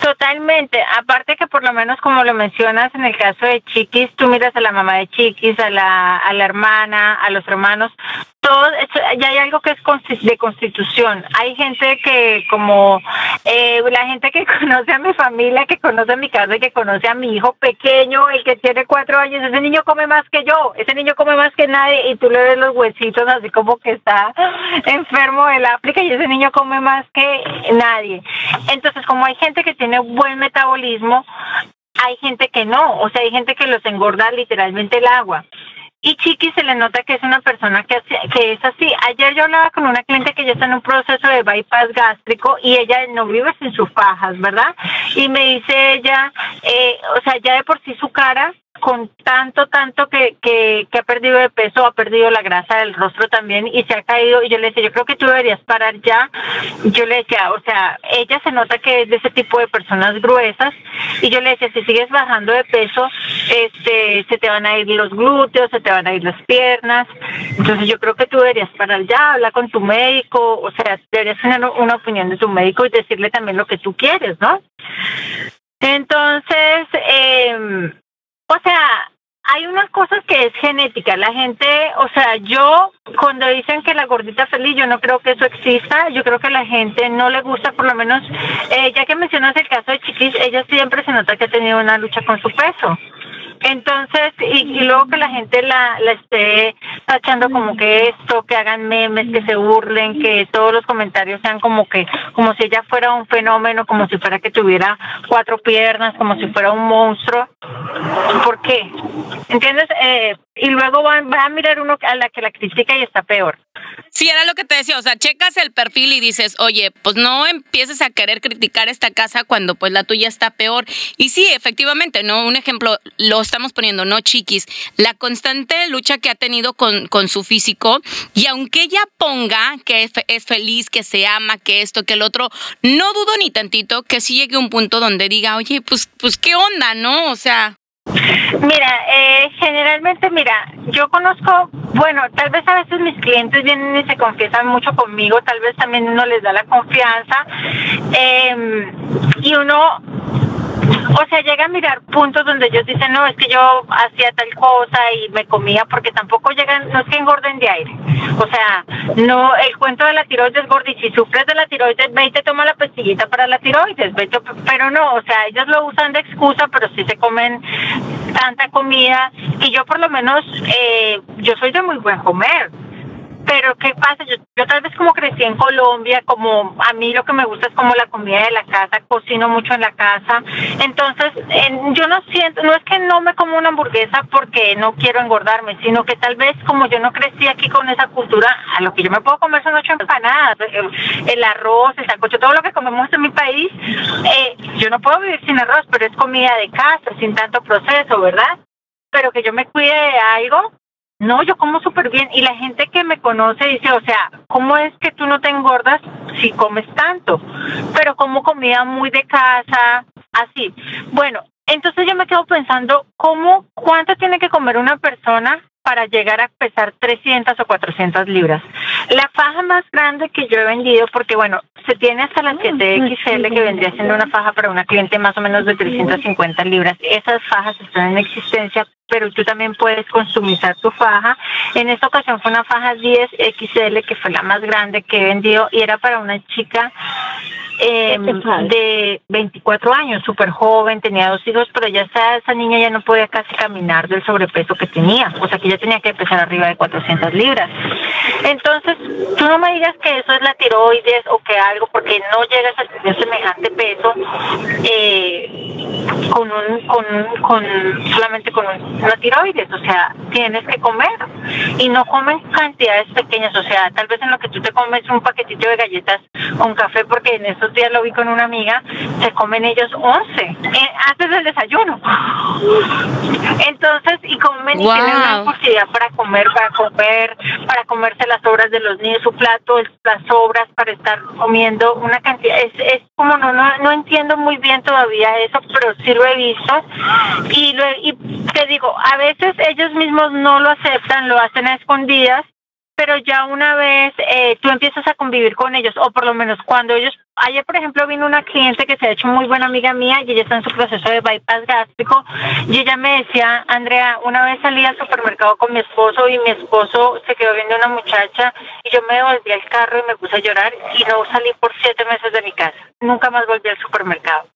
Totalmente. Aparte que por lo menos como lo mencionas en el caso de Chiquis, tú miras a la mamá de Chiquis, a la, a la hermana, a los hermanos, todo, ya hay algo que es de constitución. Hay gente que como eh, la gente que conoce a mi familia, que conoce a mi casa y que conoce a mi hijo pequeño, el que tiene cuatro años, ese niño come más que yo, ese niño come más que nadie y tú le ves los huesitos así como que está enfermo del África y ese niño come más que nadie. Entonces como hay gente que tiene buen metabolismo, hay gente que no, o sea, hay gente que los engorda literalmente el agua. Y Chiqui se le nota que es una persona que, que es así. Ayer yo hablaba con una cliente que ya está en un proceso de bypass gástrico y ella no vive sin sus fajas, ¿verdad? Y me dice ella, eh, o sea, ya de por sí su cara con tanto, tanto que, que, que, ha perdido de peso, ha perdido la grasa del rostro también y se ha caído. Y yo le decía, yo creo que tú deberías parar ya. Yo le decía, o sea, ella se nota que es de ese tipo de personas gruesas. Y yo le decía, si sigues bajando de peso, este, se te van a ir los glúteos, se te van a ir las piernas. Entonces yo creo que tú deberías parar ya, habla con tu médico, o sea, deberías tener una opinión de tu médico y decirle también lo que tú quieres, ¿no? Entonces, eh, o sea, hay unas cosas que es genética. La gente, o sea, yo cuando dicen que la gordita feliz, yo no creo que eso exista. Yo creo que la gente no le gusta, por lo menos, eh, ya que mencionas el caso de Chiquis, ella siempre se nota que ha tenido una lucha con su peso. Entonces, y, luego que la gente la, la esté tachando como que esto, que hagan memes, que se burlen, que todos los comentarios sean como que, como si ella fuera un fenómeno, como si fuera que tuviera cuatro piernas, como si fuera un monstruo. ¿Por qué? ¿Entiendes? Eh, y luego van, va a mirar uno a la que la critica y está peor. Sí, era lo que te decía, o sea, checas el perfil y dices, oye, pues no empieces a querer criticar esta casa cuando pues la tuya está peor. Y sí, efectivamente, ¿no? Un ejemplo, lo estamos poniendo, ¿no, chiquis? La constante lucha que ha tenido con, con su físico y aunque ella ponga que es, es feliz, que se ama, que esto, que el otro, no dudo ni tantito que sí llegue un punto donde diga, oye, pues, pues qué onda, ¿no? O sea... Mira, eh, generalmente, mira, yo conozco, bueno, tal vez a veces mis clientes vienen y se confiesan mucho conmigo, tal vez también uno les da la confianza eh, y uno o sea, llega a mirar puntos donde ellos dicen, no, es que yo hacía tal cosa y me comía, porque tampoco llegan, no es que engorden de aire. O sea, no, el cuento de la tiroides, Gordi, si sufres de la tiroides, ve y te toma la pastillita para la tiroides, ve, pero no, o sea, ellos lo usan de excusa, pero sí se comen tanta comida. Y yo por lo menos, eh, yo soy de muy buen comer pero ¿qué pasa? Yo, yo tal vez como crecí en Colombia, como a mí lo que me gusta es como la comida de la casa, cocino mucho en la casa, entonces yo no siento, no es que no me como una hamburguesa porque no quiero engordarme, sino que tal vez como yo no crecí aquí con esa cultura, a lo que yo me puedo comer son ocho empanadas, el, arroz, el sancocho, todo lo que comemos en mi país, eh, yo no puedo vivir sin arroz, pero es comida de casa, sin tanto proceso, ¿verdad? Pero que yo me cuide de algo, no, yo como súper bien y la gente que me conoce dice, o sea, ¿cómo es que tú no te engordas si comes tanto? Pero como comida muy de casa, así. Bueno, entonces yo me quedo pensando, ¿cómo, cuánto tiene que comer una persona para llegar a pesar 300 o 400 libras. La faja más grande que yo he vendido, porque bueno, se tiene hasta la 7XL que vendría siendo una faja para una cliente más o menos de 350 libras. Esas fajas están en existencia, pero tú también puedes consumizar tu faja. En esta ocasión fue una faja 10XL que fue la más grande que he vendido y era para una chica eh, de 24 años, súper joven, tenía dos hijos, pero ya esa, esa niña ya no podía casi caminar del sobrepeso que tenía, o sea que ya tenía que pesar arriba de 400 libras. Entonces, tú no me digas que eso es la tiroides o que algo, porque no llegas a tener semejante peso eh, con un, con, con solamente con una tiroides, o sea, tienes que comer y no comen cantidades pequeñas, o sea, tal vez en lo que tú te comes un paquetito de galletas un café, porque en esos días lo vi con una amiga, se comen ellos 11 eh, antes del desayuno. Entonces, y comen y tienen una impulsividad para comer, para comer, para comerse las obras de los niños, su plato, las sobras, para estar comiendo una cantidad. Es, es como no, no, no entiendo muy bien todavía eso, pero sí lo he visto. Y, lo, y te digo, a veces ellos mismos no lo aceptan, lo hacen a escondidas pero ya una vez eh, tú empiezas a convivir con ellos, o por lo menos cuando ellos Ayer, por ejemplo, vino una cliente que se ha hecho muy buena amiga mía y ella está en su proceso de bypass gástrico y ella me decía, Andrea, una vez salí al supermercado con mi esposo y mi esposo se quedó viendo una muchacha y yo me devolví al carro y me puse a llorar y no salí por siete meses de mi casa. Nunca más volví al supermercado.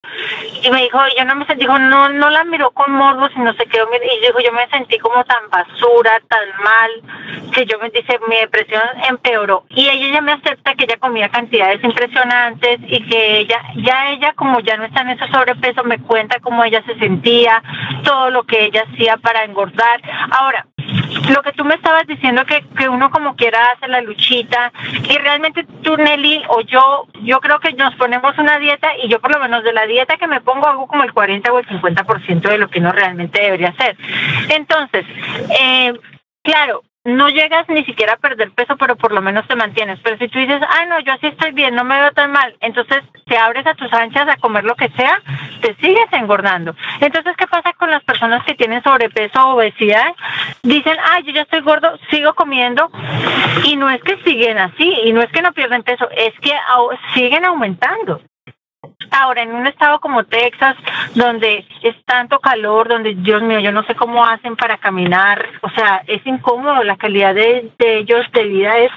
Y me dijo, yo no me sentí, dijo, no, no la miró con morbo, sino se quedó, y dijo, yo me sentí como tan basura, tan mal, que yo me dice, mi depresión empeoró. Y ella ya me acepta que ella comía cantidades impresionantes y que ella, ya ella como ya no está en ese sobrepeso, me cuenta cómo ella se sentía, todo lo que ella hacía para engordar. Ahora, lo que tú me estabas diciendo que, que uno como quiera hace la luchita y realmente tú Nelly o yo yo creo que nos ponemos una dieta y yo por lo menos de la dieta que me pongo hago como el 40 o el 50% de lo que uno realmente debería hacer entonces eh, claro no llegas ni siquiera a perder peso, pero por lo menos te mantienes. Pero si tú dices, ah, no, yo así estoy bien, no me veo tan mal, entonces te abres a tus anchas a comer lo que sea, te sigues engordando. Entonces, ¿qué pasa con las personas que tienen sobrepeso o obesidad? Dicen, ah, yo ya estoy gordo, sigo comiendo, y no es que siguen así, y no es que no pierden peso, es que siguen aumentando. Ahora, en un estado como Texas, donde es tanto calor, donde, Dios mío, yo no sé cómo hacen para caminar, o sea, es incómodo, la calidad de, ellos de vida es,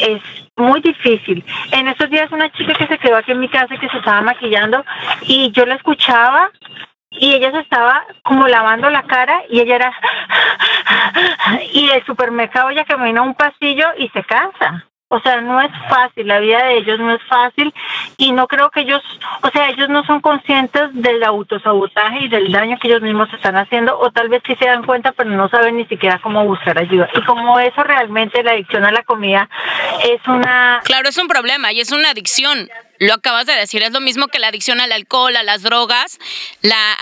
es muy difícil. En esos días una chica que se quedó aquí en mi casa que se estaba maquillando y yo la escuchaba y ella se estaba como lavando la cara y ella era y el supermercado ella camina un pasillo y se cansa o sea, no es fácil, la vida de ellos no es fácil y no creo que ellos, o sea, ellos no son conscientes del autosabotaje y del daño que ellos mismos están haciendo o tal vez sí se dan cuenta pero no saben ni siquiera cómo buscar ayuda. Y como eso realmente la adicción a la comida es una... Claro, es un problema y es una adicción lo acabas de decir, es lo mismo que la adicción al alcohol, a las drogas, la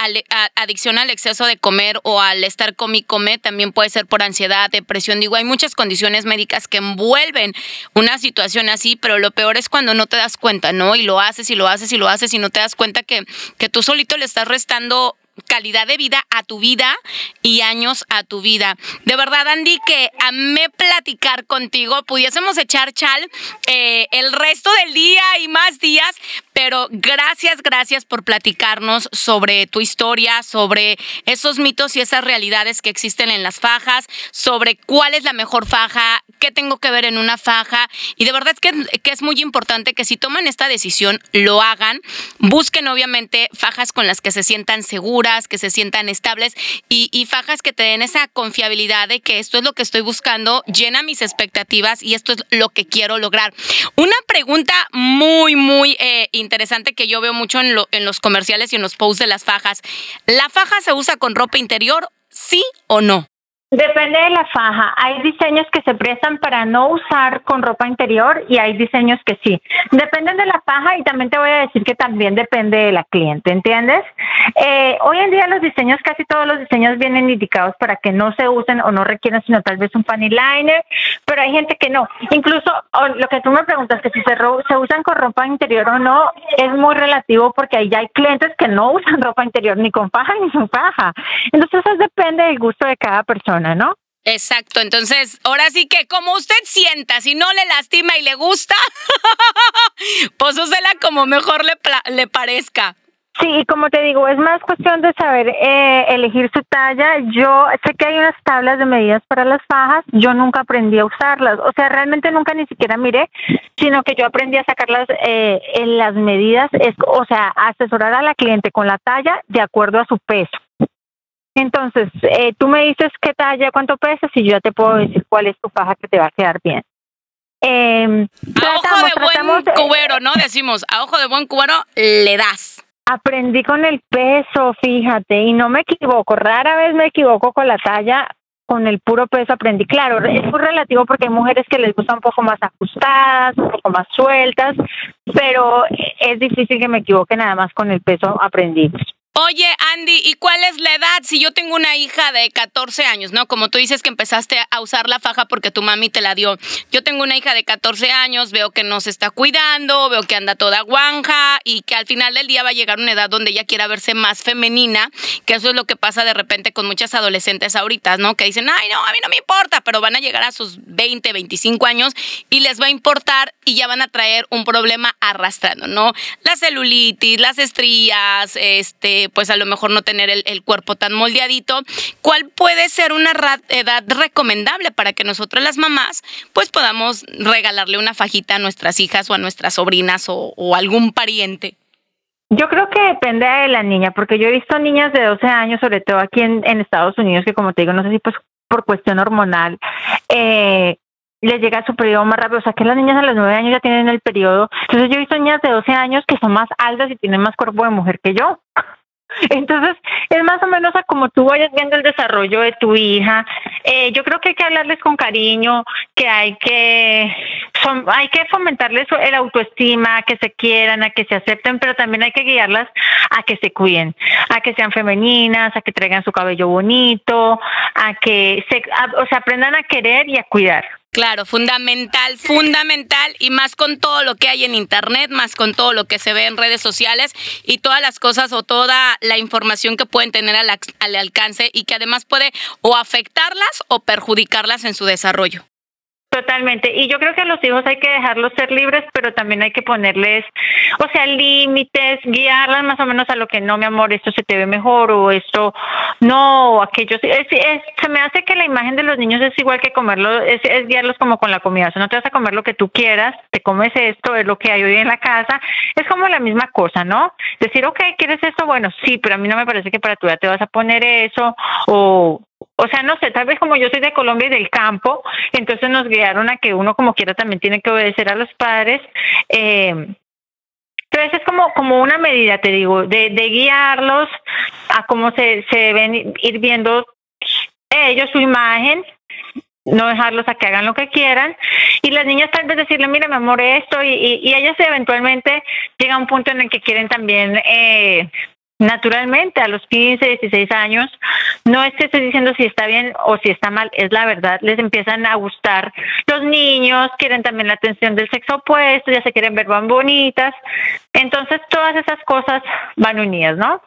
adicción al exceso de comer o al estar com y come también puede ser por ansiedad, depresión. Digo, hay muchas condiciones médicas que envuelven una situación así, pero lo peor es cuando no te das cuenta, ¿no? Y lo haces y lo haces y lo haces y no te das cuenta que, que tú solito le estás restando calidad de vida a tu vida y años a tu vida. De verdad, Andy, que amé platicar contigo. Pudiésemos echar chal eh, el resto del día y más días, pero gracias, gracias por platicarnos sobre tu historia, sobre esos mitos y esas realidades que existen en las fajas, sobre cuál es la mejor faja, qué tengo que ver en una faja. Y de verdad es que, es muy importante que si toman esta decisión, lo hagan. Busquen obviamente fajas con las que se sientan seguras que se sientan estables y, fajas que te den esa confiabilidad de que esto es lo que estoy buscando, llena mis expectativas y esto es lo que quiero lograr. Una pregunta muy, muy eh, interesante que yo veo mucho en, en los comerciales y en los posts de las fajas. ¿La faja se usa con ropa interior? ¿Sí o no? Depende de la faja. Hay diseños que se prestan para no usar con ropa interior y hay diseños que sí. Depende de la faja y también te voy a decir que también depende de la cliente, ¿entiendes? Eh, hoy en día los diseños, casi todos los diseños vienen indicados para que no se usen o no requieran sino tal vez un panty liner, pero hay gente que no. Incluso lo que tú me preguntas, que si se, se usan con ropa interior o no, es muy relativo porque ahí ya hay clientes que no usan ropa interior ni con faja ni sin faja. Entonces eso depende del gusto de cada persona. ¿No? Exacto, entonces ahora sí que como usted sienta, si no le lastima y le gusta, pues úsela como mejor le, le parezca. Sí, y como te digo, es más cuestión de saber eh, elegir su talla. Yo sé que hay unas tablas de medidas para las fajas, yo nunca aprendí a usarlas, o sea, realmente nunca ni siquiera miré, sino que yo aprendí a sacarlas eh, en las medidas, es, o sea, asesorar a la cliente con la talla de acuerdo a su peso. Entonces, eh, tú me dices qué talla, cuánto pesas y yo ya te puedo decir cuál es tu faja que te va a quedar bien. Eh, a ojo de buen cubero, ¿no? Decimos, a ojo de buen cubero le das. Aprendí con el peso, fíjate, y no me equivoco. Rara vez me equivoco con la talla, con el puro peso aprendí. Claro, es muy relativo porque hay mujeres que les gusta un poco más ajustadas, un poco más sueltas, pero es difícil que me equivoque nada más con el peso aprendí. Oye, Andy, ¿y cuál es la edad? Si yo tengo una hija de 14 años, ¿no? Como tú dices que empezaste a usar la faja porque tu mami te la dio. Yo tengo una hija de 14 años, veo que no se está cuidando, veo que anda toda guanja y que al final del día va a llegar una edad donde ella quiera verse más femenina, que eso es lo que pasa de repente con muchas adolescentes ahorita, ¿no? Que dicen, ay, no, a mí no me importa, pero van a llegar a sus 20, 25 años y les va a importar y ya van a traer un problema arrastrando, ¿no? La celulitis, las estrías, este pues a lo mejor no tener el, cuerpo tan moldeadito. ¿Cuál puede ser una edad recomendable para que nosotros las mamás pues podamos regalarle una fajita a nuestras hijas o a nuestras sobrinas o, algún pariente? Yo creo que depende de la niña, porque yo he visto niñas de 12 años, sobre todo aquí en, Estados Unidos, que como te digo, no sé si pues por cuestión hormonal, eh, les llega su periodo más rápido. O sea, que las niñas a los 9 años ya tienen el periodo. Entonces yo he visto niñas de 12 años que son más altas y tienen más cuerpo de mujer que yo. Entonces, es más o menos a como tú vayas viendo el desarrollo de tu hija. Eh, yo creo que hay que hablarles con cariño, que hay que, hay que fomentarles el autoestima, a que se quieran, a que se acepten, pero también hay que guiarlas a que se cuiden, a que sean femeninas, a que traigan su cabello bonito, a que se, o sea, aprendan a querer y a cuidar. Claro, fundamental, fundamental y más con todo lo que hay en internet, más con todo lo que se ve en redes sociales y todas las cosas o toda la información que pueden tener al, al alcance y que además puede o afectarlas o perjudicarlas en su desarrollo. Totalmente. Y yo creo que a los hijos hay que dejarlos ser libres, pero también hay que ponerles, o sea, límites, guiarlas más o menos a lo que no, mi amor, esto se te ve mejor o esto no, aquello. Es, se me hace que la imagen de los niños es igual que comerlo, es, guiarlos como con la comida. O sea, no te vas a comer lo que tú quieras, te comes esto, es lo que hay hoy en la casa. Es como la misma cosa, ¿no? Decir, ok, ¿quieres esto? Bueno, sí, pero a mí no me parece que para tu edad te vas a poner eso o o sea, no sé, tal vez como yo soy de Colombia y del campo, entonces nos guiaron a que uno como quiera también tiene que obedecer a los padres. Eh, entonces es como, como una medida, te digo, de, de guiarlos a cómo se, se deben ir viendo ellos su imagen, no dejarlos a que hagan lo que quieran y las niñas tal vez decirle mira mi amor esto y ellas eventualmente llega a un punto en el que quieren también eh, Naturalmente, a los 15, 16 años, no es que estés diciendo si está bien o si está mal, es la verdad, les empiezan a gustar los niños, quieren también la atención del sexo opuesto, ya se quieren ver van bonitas, entonces todas esas cosas van unidas, ¿no?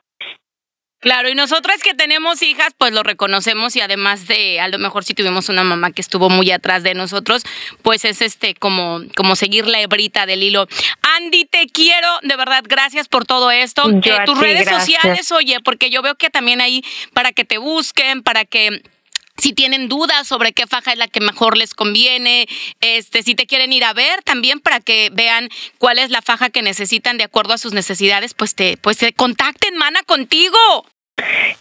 Claro, y nosotras que tenemos hijas, pues lo reconocemos y además de, a lo mejor si tuvimos una mamá que estuvo muy atrás de nosotros, pues es este como, como seguir la hebrita del hilo. Andy, te quiero, de verdad, gracias por todo esto. Eh, tus redes sociales, oye, porque yo veo que también ahí para que te busquen, para que si tienen dudas sobre qué faja es la que mejor les conviene, este, si te quieren ir a ver también para que vean cuál es la faja que necesitan de acuerdo a sus necesidades, pues te, pues te contacten, mana, contigo.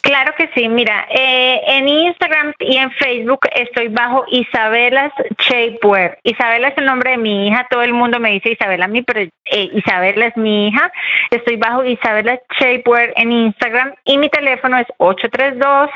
Claro que sí, mira, eh, en Instagram y en Facebook estoy bajo Isabelas Shapewear. Isabela es el nombre de mi hija, todo el mundo me dice Isabela a mí, pero eh, Isabela es mi hija. Estoy bajo Isabela Shapewear en Instagram y mi teléfono es 832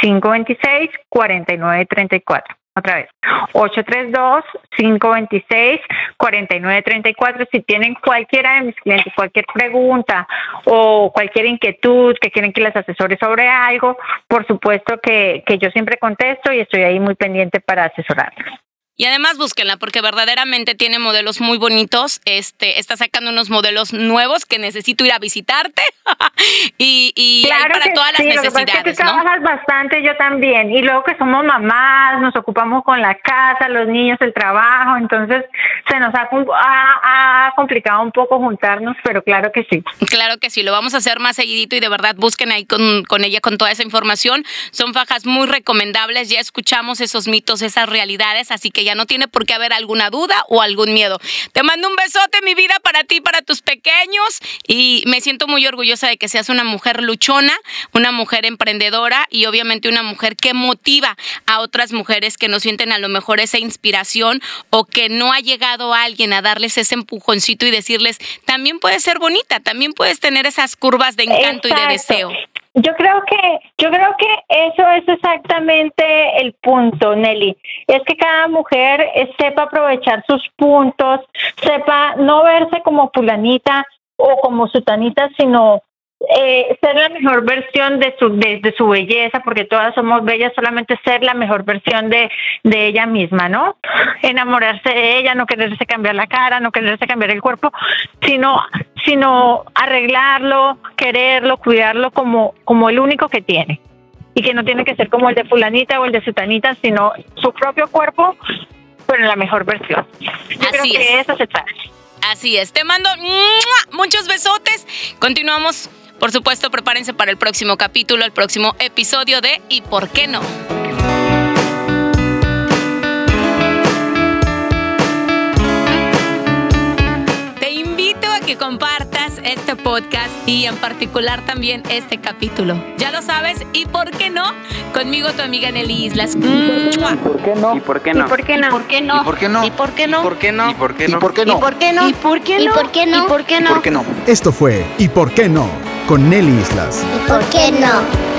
526 4934 otra vez, 832-526-4934. Si tienen cualquiera de mis clientes, cualquier pregunta o cualquier inquietud que quieren que les asesore sobre algo, por supuesto que, que yo siempre contesto y estoy ahí muy pendiente para asesorarlos. Y además búsquenla porque verdaderamente tiene modelos muy bonitos. Este, está sacando unos modelos nuevos que necesito ir a visitarte. y y hay para que todas sí, las lo que pasa es que necesidades, tú ¿no? trabajas bastante, yo también. Y luego que somos mamás, nos ocupamos con la casa, los niños, el trabajo, entonces se nos ha, com- ha- ha complicado un poco juntarnos, pero claro que sí. Claro que sí, lo vamos a hacer más seguidito y de verdad busquen ahí con, con ella con toda esa información. Son fajas muy recomendables, ya escuchamos esos mitos, esas realidades, así que ya no tiene por qué haber alguna duda o algún miedo. Te mando un besote, mi vida, para ti, para tus pequeños y me siento muy orgullosa de que seas una mujer luchona, una mujer emprendedora y obviamente una mujer que motiva a otras mujeres que no sienten a lo mejor esa inspiración o que no ha llegado alguien a darles ese empujoncito y decirles, también puedes ser bonita, también puedes tener esas curvas de encanto y de deseo. Yo creo que, yo creo que eso es exactamente el punto, Nelly. Es que cada mujer sepa aprovechar sus puntos, sepa no verse como fulanita o como sutanita, sino eh, ser la mejor versión de su, de, de su belleza, porque todas somos bellas, solamente ser la mejor versión de, de ella misma, ¿no? Enamorarse de ella, no quererse cambiar la cara, no quererse cambiar el cuerpo, sino, sino arreglarlo, quererlo, cuidarlo como, como el único que tiene. Y que no tiene que ser como el de fulanita o el de sutanita, sino su propio cuerpo, pero en la mejor versión. Yo creo Así que es. eso se trata. Así es, te mando muchos besotes. Continuamos, por supuesto, prepárense para el próximo capítulo, el próximo episodio de ¿Y por qué no? Te invito a que compartas este podcast y en particular también este capítulo. Ya lo sabes, ¿y por qué no? Conmigo tu amiga Nelly Islas. ¡Mua! ¿Por qué no? ¿Y por qué no? ¿Por qué no? ¿Por qué no? ¿Y por qué no? ¿Y por qué no? ¿Por qué no? ¿Y por qué ¿Y no? por qué no? ¿Y por qué no? ¿Y por qué no? ¿Y por qué no? ¿Y por qué ¿Y no? por qué no? Esto fue ¿Y por qué no? Con Nelly Islas. ¿Y por qué no?